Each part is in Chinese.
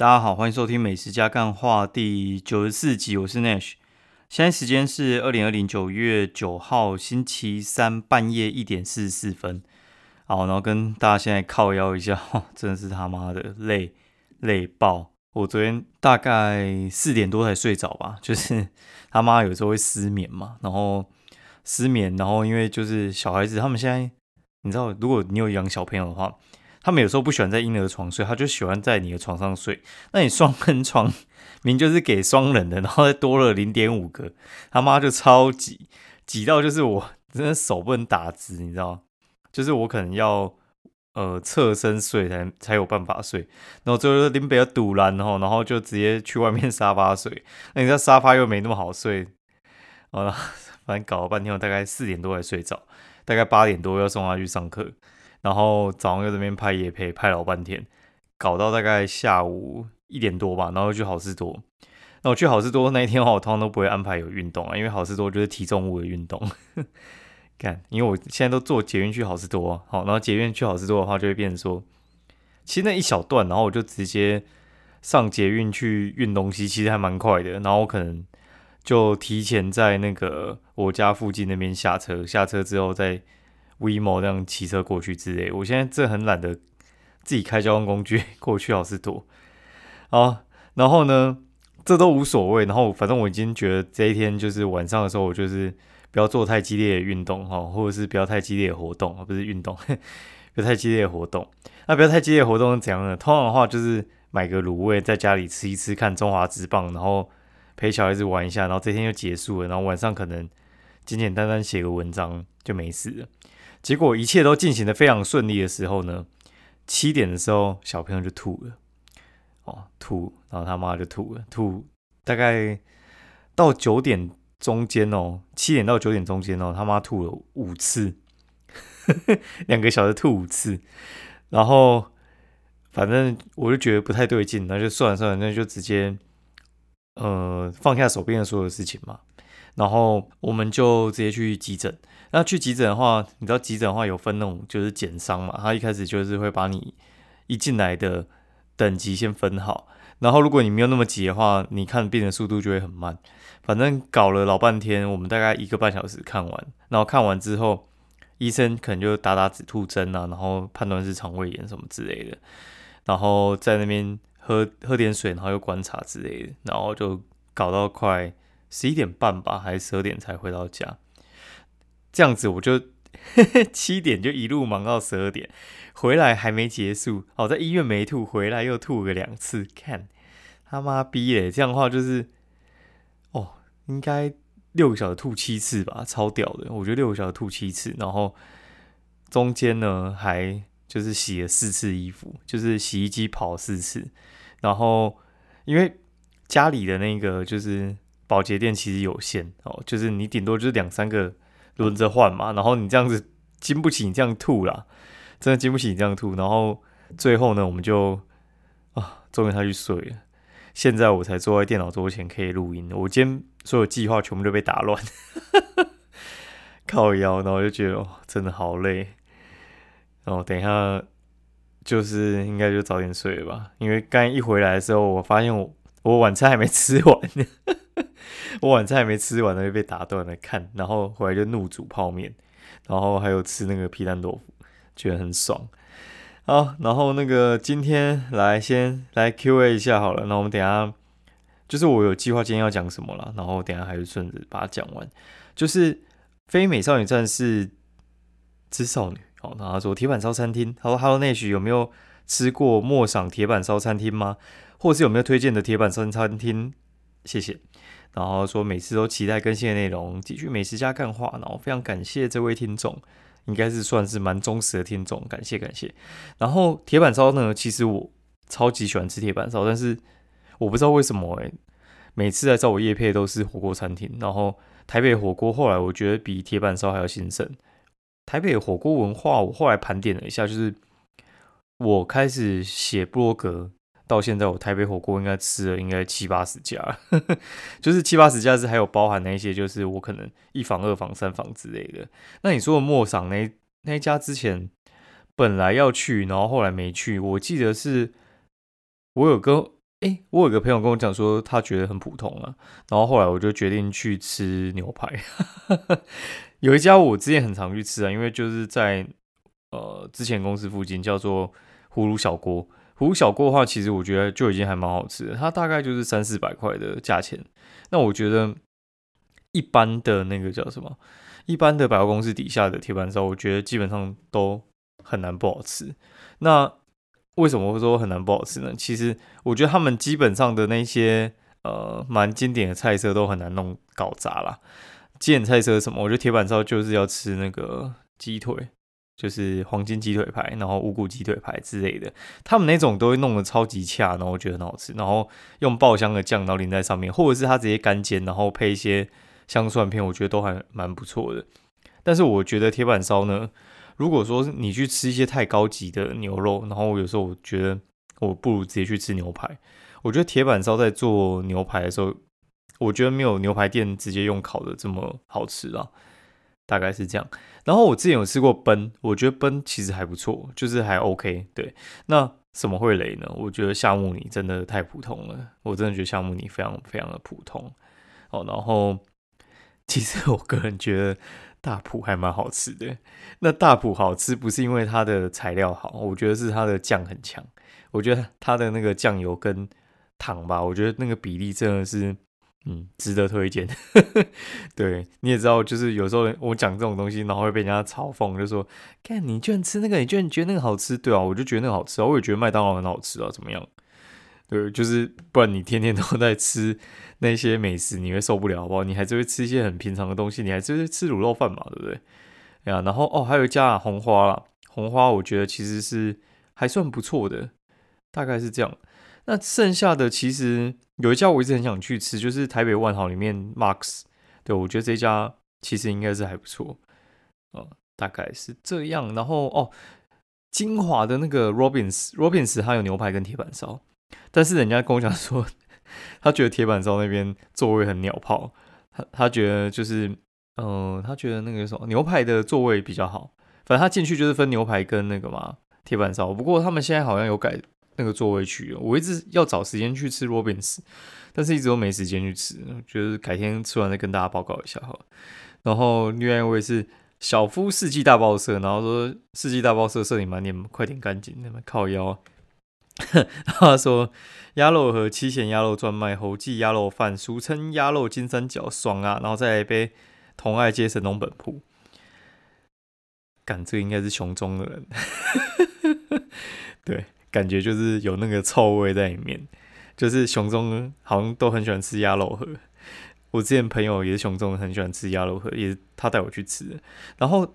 大家好，欢迎收听《美食加干话》第九十四集，我是 Nash。现在时间是二零二零九月九号星期三半夜一点四十四分。好，然后跟大家现在靠腰一下，真的是他妈的累累爆！我昨天大概四点多才睡着吧，就是他妈有时候会失眠嘛，然后失眠，然后因为就是小孩子他们现在，你知道，如果你有养小朋友的话。他们有时候不喜欢在婴儿床睡，他就喜欢在你的床上睡。那你双人床明就是给双人的，然后再多了零点五个，他妈就超挤，挤到就是我真的手不能打直，你知道就是我可能要呃侧身睡才才有办法睡。然后最后林北要堵拦，然后然后就直接去外面沙发睡。那你知道沙发又没那么好睡，啊，反正搞了半天，我大概四点多才睡着，大概八点多要送他去上课。然后早上又这边拍夜拍，拍老半天，搞到大概下午一点多吧，然后去好事多。那我去好事多那一天的话，我通常都不会安排有运动啊，因为好事多就是体重物的运动。看，因为我现在都坐捷运去好事多，好，然后捷运去好事多的话，就会变成说，其实那一小段，然后我就直接上捷运去运东西，其实还蛮快的。然后我可能就提前在那个我家附近那边下车，下车之后再。WeMo 这样骑车过去之类，我现在真的很懒得自己开交通工具 过去好是多。好，然后呢，这都无所谓。然后反正我已经觉得这一天就是晚上的时候，我就是不要做太激烈的运动哈，或者是不要太激烈的活动，而不是运动，不要太激烈的活动。那不要太激烈的活动是怎样呢？通常的话就是买个卤味在家里吃一吃，看中华之棒，然后陪小孩子玩一下，然后这天就结束了。然后晚上可能简简单单写个文章就没事了。结果一切都进行的非常顺利的时候呢，七点的时候小朋友就吐了，哦吐，然后他妈就吐了，吐大概到九点中间哦，七点到九点中间哦，他妈吐了五次，两个小时吐五次，然后反正我就觉得不太对劲，那就算了算了，那就直接呃放下手边的所有事情嘛，然后我们就直接去急诊。那去急诊的话，你知道急诊的话有分那种就是减伤嘛，他一开始就是会把你一进来的等级先分好，然后如果你没有那么急的话，你看病的速度就会很慢。反正搞了老半天，我们大概一个半小时看完，然后看完之后，医生可能就打打止吐针啊，然后判断是肠胃炎什么之类的，然后在那边喝喝点水，然后又观察之类的，然后就搞到快十一点半吧，还是十二点才回到家。这样子我就 七点就一路忙到十二点，回来还没结束。哦，在医院没吐，回来又吐个两次，看他妈逼嘞！这样的话就是，哦，应该六个小时吐七次吧，超屌的。我觉得六个小时吐七次，然后中间呢还就是洗了四次衣服，就是洗衣机跑四次。然后因为家里的那个就是保洁店其实有限哦，就是你顶多就是两三个。轮着换嘛，然后你这样子经不起你这样吐啦，真的经不起你这样吐。然后最后呢，我们就啊，终于他去睡了。现在我才坐在电脑桌前可以录音。我今天所有计划全部都被打乱，靠腰，然后就觉得，真的好累。然后等一下就是应该就早点睡了吧，因为刚一回来的时候，我发现我我晚餐还没吃完。我晚餐还没吃完呢，就被打断了。看，然后回来就怒煮泡面，然后还有吃那个皮蛋豆腐，觉得很爽。好，然后那个今天来先来 Q&A 一下好了。那我们等下就是我有计划今天要讲什么了，然后等下还是顺着把它讲完。就是非美少女战士之少女，好，然后他说铁板烧餐厅，他说 Hello 内许有没有吃过莫赏铁板烧餐厅吗？或是有没有推荐的铁板烧餐厅？谢谢。然后说每次都期待更新的内容，继续美食加干话。然后非常感谢这位听众，应该是算是蛮忠实的听众，感谢感谢。然后铁板烧呢，其实我超级喜欢吃铁板烧，但是我不知道为什么诶，每次来找我叶配都是火锅餐厅。然后台北火锅后来我觉得比铁板烧还要兴盛。台北火锅文化，我后来盘点了一下，就是我开始写博格。到现在，我台北火锅应该吃了应该七八十家，就是七八十家是还有包含那些，就是我可能一房、二房、三房之类的。那你说的莫赏那那一家之前本来要去，然后后来没去。我记得是，我有跟哎，我有个朋友跟我讲说，他觉得很普通啊。然后后来我就决定去吃牛排。有一家我之前很常去吃啊，因为就是在呃之前公司附近，叫做葫芦小锅。胡小锅的话，其实我觉得就已经还蛮好吃的。它大概就是三四百块的价钱。那我觉得一般的那个叫什么？一般的百货公司底下的铁板烧，我觉得基本上都很难不好吃。那为什么会说很难不好吃呢？其实我觉得他们基本上的那些呃蛮经典的菜色都很难弄搞砸啦。经典菜色什么？我觉得铁板烧就是要吃那个鸡腿，就是黄金鸡腿排，然后五谷鸡腿排之类的。他们那种都会弄得超级恰，然后我觉得很好吃。然后用爆香的酱，然后淋在上面，或者是他直接干煎，然后配一些香蒜片，我觉得都还蛮不错的。但是我觉得铁板烧呢。如果说你去吃一些太高级的牛肉，然后有时候我觉得我不如直接去吃牛排。我觉得铁板烧在做牛排的时候，我觉得没有牛排店直接用烤的这么好吃啊，大概是这样。然后我之前有吃过奔，我觉得奔其实还不错，就是还 OK。对，那什么会雷呢？我觉得夏目里真的太普通了，我真的觉得夏目里非常非常的普通。哦，然后其实我个人觉得。大埔还蛮好吃的，那大埔好吃不是因为它的材料好，我觉得是它的酱很强。我觉得它的那个酱油跟糖吧，我觉得那个比例真的是，嗯，值得推荐。对，你也知道，就是有时候我讲这种东西，然后会被人家嘲讽，就说：“看你居然吃那个，你居然觉得那个好吃？”对啊，我就觉得那个好吃啊，我也觉得麦当劳很好吃啊，怎么样？对，就是不然你天天都在吃那些美食，你会受不了，好不好？你还是会吃一些很平常的东西，你还是会吃卤肉饭嘛，对不对？呀，然后哦，还有一家红花啦，红花我觉得其实是还算不错的，大概是这样。那剩下的其实有一家我一直很想去吃，就是台北万豪里面 Max，对我觉得这家其实应该是还不错，哦，大概是这样。然后哦，金华的那个 Robins，Robins 它有牛排跟铁板烧。但是人家跟我讲说，他觉得铁板烧那边座位很鸟炮，他他觉得就是，嗯，他觉得那个什么牛排的座位比较好。反正他进去就是分牛排跟那个嘛铁板烧。不过他们现在好像有改那个座位区。我一直要找时间去吃 Robins，但是一直都没时间去吃。觉得改天吃完再跟大家报告一下哈。然后另外一位是小夫世纪大报社，然后说世纪大报社摄影满点，快点赶紧，那么靠腰。他说：“鸭肉和七贤鸭肉专卖猴记鸭肉饭，俗称鸭肉金三角，爽啊！然后再来一杯同爱街神农本铺。感这应该是熊中的人，对，感觉就是有那个臭味在里面。就是熊中好像都很喜欢吃鸭肉盒。我之前朋友也是熊中，很喜欢吃鸭肉盒，也是他带我去吃。然后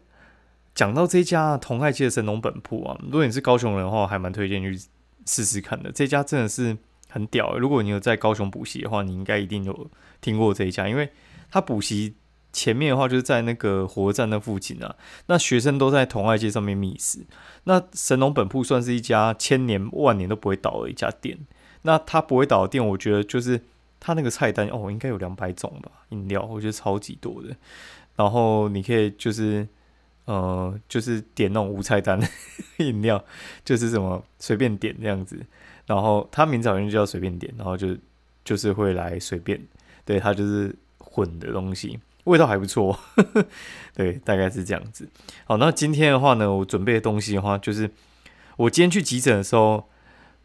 讲到这家同爱街的神农本铺啊，如果你是高雄人的话，还蛮推荐去。”试试看的这家真的是很屌。如果你有在高雄补习的话，你应该一定有听过这一家，因为他补习前面的话就是在那个火车站那附近啊。那学生都在同爱街上面觅食。那神农本铺算是一家千年万年都不会倒的一家店。那它不会倒的店，我觉得就是它那个菜单哦，应该有两百种吧，饮料我觉得超级多的。然后你可以就是。呃，就是点那种无菜单 饮料，就是什么随便点这样子。然后它名字好像就叫随便点，然后就就是会来随便，对，它就是混的东西，味道还不错。对，大概是这样子。好，那今天的话呢，我准备的东西的话，就是我今天去急诊的时候，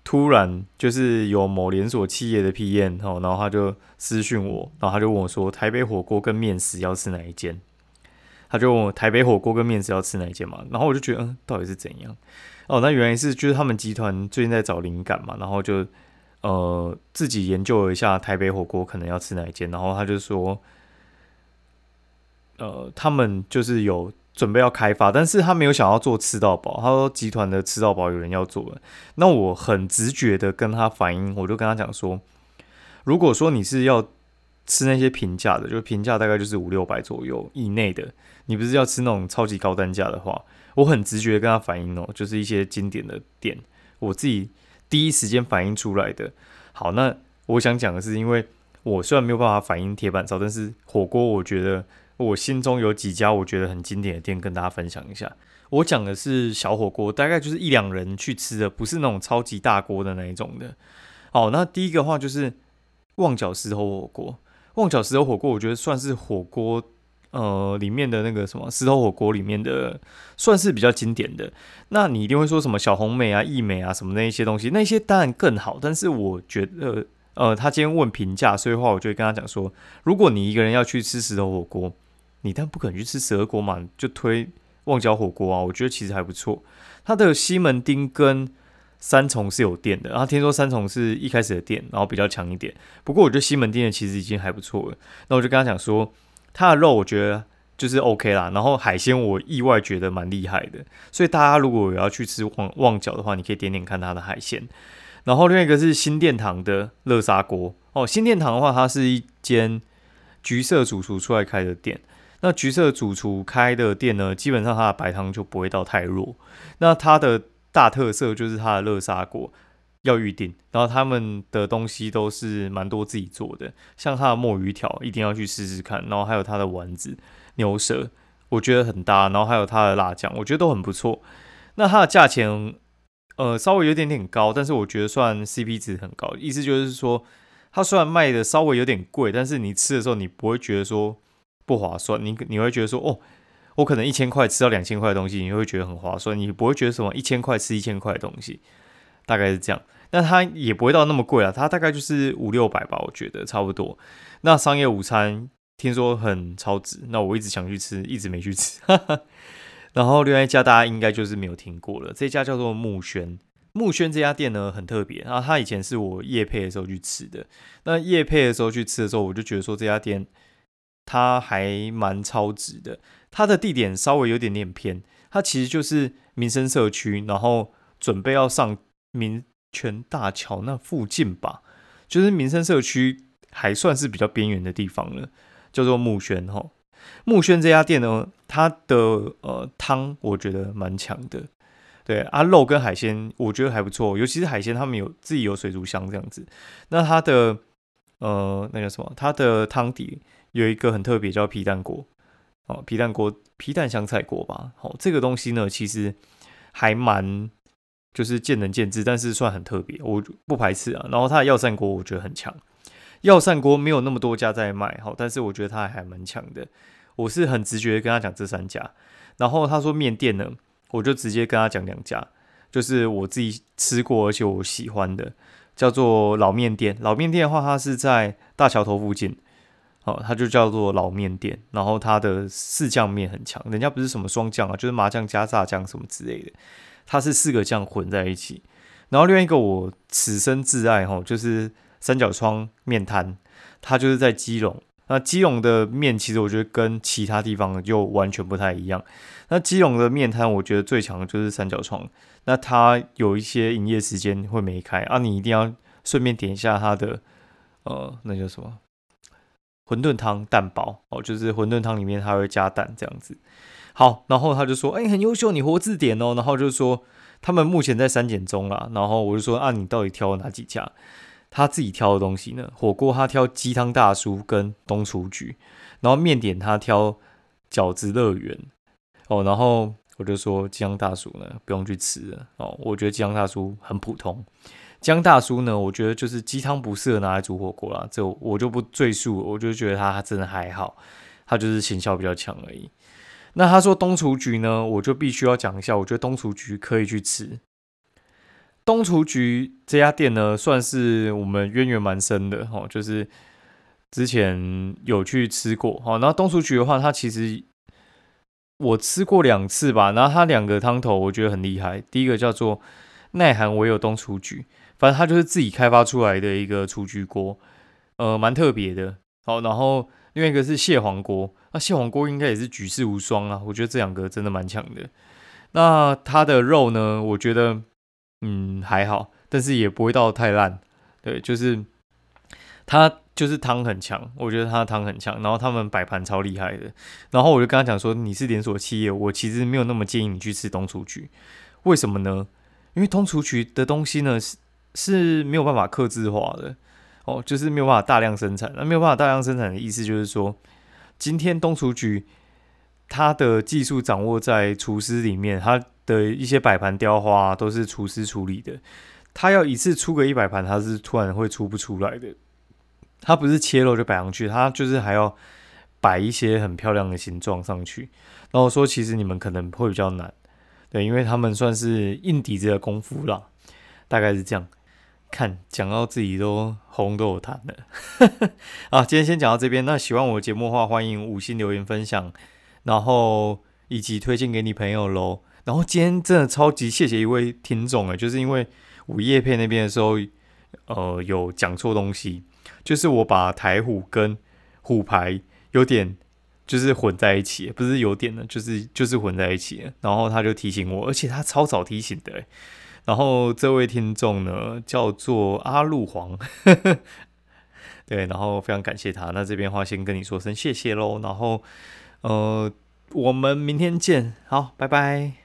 突然就是有某连锁企业的 PM 哦，然后他就私讯我，然后他就问我说，台北火锅跟面食要吃哪一间？他就问我台北火锅跟面食要吃哪一间嘛，然后我就觉得，嗯，到底是怎样？哦，那原来是就是他们集团最近在找灵感嘛，然后就呃自己研究了一下台北火锅可能要吃哪一间，然后他就说，呃，他们就是有准备要开发，但是他没有想要做吃到饱，他说集团的吃到饱有人要做了，那我很直觉的跟他反映，我就跟他讲说，如果说你是要吃那些平价的，就平价大概就是五六百左右以内的。你不是要吃那种超级高单价的话，我很直觉跟他反映哦，就是一些经典的店，我自己第一时间反映出来的。好，那我想讲的是，因为我虽然没有办法反映铁板烧，但是火锅我觉得我心中有几家我觉得很经典的店，跟大家分享一下。我讲的是小火锅，大概就是一两人去吃的，不是那种超级大锅的那一种的。好，那第一个话就是旺角石头火锅。旺角石头火锅，我觉得算是火锅呃里面的那个什么石头火锅里面的，算是比较经典的。那你一定会说什么小红美啊、益美啊什么那一些东西，那些当然更好。但是我觉得，呃，他今天问评价，所以话我就会跟他讲说，如果你一个人要去吃石头火锅，你但不可能去吃蛇锅嘛，就推旺角火锅啊。我觉得其实还不错。它的西门町跟三重是有店的，然后听说三重是一开始的店，然后比较强一点。不过我觉得西门町的其实已经还不错了。那我就跟他讲说，它的肉我觉得就是 OK 啦，然后海鲜我意外觉得蛮厉害的。所以大家如果有要去吃旺旺角的话，你可以点点看它的海鲜。然后另外一个是新殿堂的乐沙锅哦，新殿堂的话，它是一间橘色主厨出来开的店。那橘色主厨开的店呢，基本上它的白汤就不会到太弱。那它的大特色就是它的热沙锅要预定，然后他们的东西都是蛮多自己做的，像它的墨鱼条一定要去试试看，然后还有它的丸子牛舌，我觉得很搭，然后还有它的辣酱，我觉得都很不错。那它的价钱呃稍微有点点高，但是我觉得算 CP 值很高，意思就是说它虽然卖的稍微有点贵，但是你吃的时候你不会觉得说不划算，你你会觉得说哦。我可能一千块吃到两千块的东西，你会觉得很划算，你不会觉得什么一千块吃一千块的东西，大概是这样。那它也不会到那么贵啊，它大概就是五六百吧，我觉得差不多。那商业午餐听说很超值，那我一直想去吃，一直没去吃。然后另外一家大家应该就是没有听过了，这家叫做木轩。木轩这家店呢很特别，然后它以前是我夜配的时候去吃的。那夜配的时候去吃的时候，我就觉得说这家店它还蛮超值的。它的地点稍微有点点偏，它其实就是民生社区，然后准备要上民权大桥那附近吧，就是民生社区还算是比较边缘的地方了，叫做木轩哈。木轩这家店呢，它的呃汤我觉得蛮强的，对啊，肉跟海鲜我觉得还不错，尤其是海鲜，他们有自己有水族箱这样子。那它的呃那个什么，它的汤底有一个很特别，叫皮蛋锅。哦，皮蛋锅、皮蛋香菜锅吧。好，这个东西呢，其实还蛮就是见仁见智，但是算很特别，我不排斥啊。然后它的药膳锅我觉得很强，药膳锅没有那么多家在卖，好，但是我觉得它还蛮强的。我是很直觉跟他讲这三家，然后他说面店呢，我就直接跟他讲两家，就是我自己吃过而且我喜欢的，叫做老面店。老面店的话，它是在大桥头附近。哦，它就叫做老面店，然后它的四酱面很强，人家不是什么双酱啊，就是麻酱加炸酱什么之类的，它是四个酱混在一起。然后另外一个我此生挚爱哈，就是三角窗面摊，它就是在基隆。那基隆的面其实我觉得跟其他地方就完全不太一样。那基隆的面摊我觉得最强的就是三角窗，那它有一些营业时间会没开啊，你一定要顺便点一下它的呃，那叫什么？馄饨汤蛋包哦，就是馄饨汤里面它会加蛋这样子。好，然后他就说：“哎，很优秀，你活字典哦。”然后就是说他们目前在删减中啦。然后我就说：“啊，你到底挑了哪几家？”他自己挑的东西呢？火锅他挑鸡汤大叔跟东厨局，然后面点他挑饺子乐园哦。然后我就说鸡汤大叔呢不用去吃了哦，我觉得鸡汤大叔很普通。江大叔呢？我觉得就是鸡汤不适合拿来煮火锅啦，这我就不赘述。我就觉得他真的还好，他就是形象比较强而已。那他说东厨局呢，我就必须要讲一下。我觉得东厨局可以去吃。东厨局这家店呢，算是我们渊源蛮深的哦，就是之前有去吃过哈。然后东厨局的话，它其实我吃过两次吧。然后它两个汤头我觉得很厉害。第一个叫做耐寒唯有东厨局。反正它就是自己开发出来的一个厨具锅，呃，蛮特别的。好，然后另外一个是蟹黄锅，那蟹黄锅应该也是举世无双啊。我觉得这两个真的蛮强的。那它的肉呢，我觉得嗯还好，但是也不会到太烂。对，就是它就是汤很强，我觉得它的汤很强。然后他们摆盘超厉害的。然后我就跟他讲说，你是连锁企业，我其实没有那么建议你去吃东厨局。为什么呢？因为东厨局的东西呢是。是没有办法克制化的哦，就是没有办法大量生产。那没有办法大量生产的意思就是说，今天东厨局它的技术掌握在厨师里面，它的一些摆盘雕花都是厨师处理的。他要一次出个一百盘，他是突然会出不出来的。他不是切肉就摆上去，他就是还要摆一些很漂亮的形状上去。然后说，其实你们可能会比较难，对，因为他们算是硬底子的功夫啦，大概是这样。看讲到自己都红都有痰了。啊，今天先讲到这边。那喜欢我节目的话，欢迎五星留言分享，然后以及推荐给你朋友喽。然后今天真的超级谢谢一位听众诶，就是因为午夜配那边的时候，呃，有讲错东西，就是我把台虎跟虎牌有点就是混在一起，不是有点的，就是就是混在一起。然后他就提醒我，而且他超早提醒的。然后这位听众呢叫做阿路黄，对，然后非常感谢他。那这边话先跟你说声谢谢喽。然后呃，我们明天见，好，拜拜。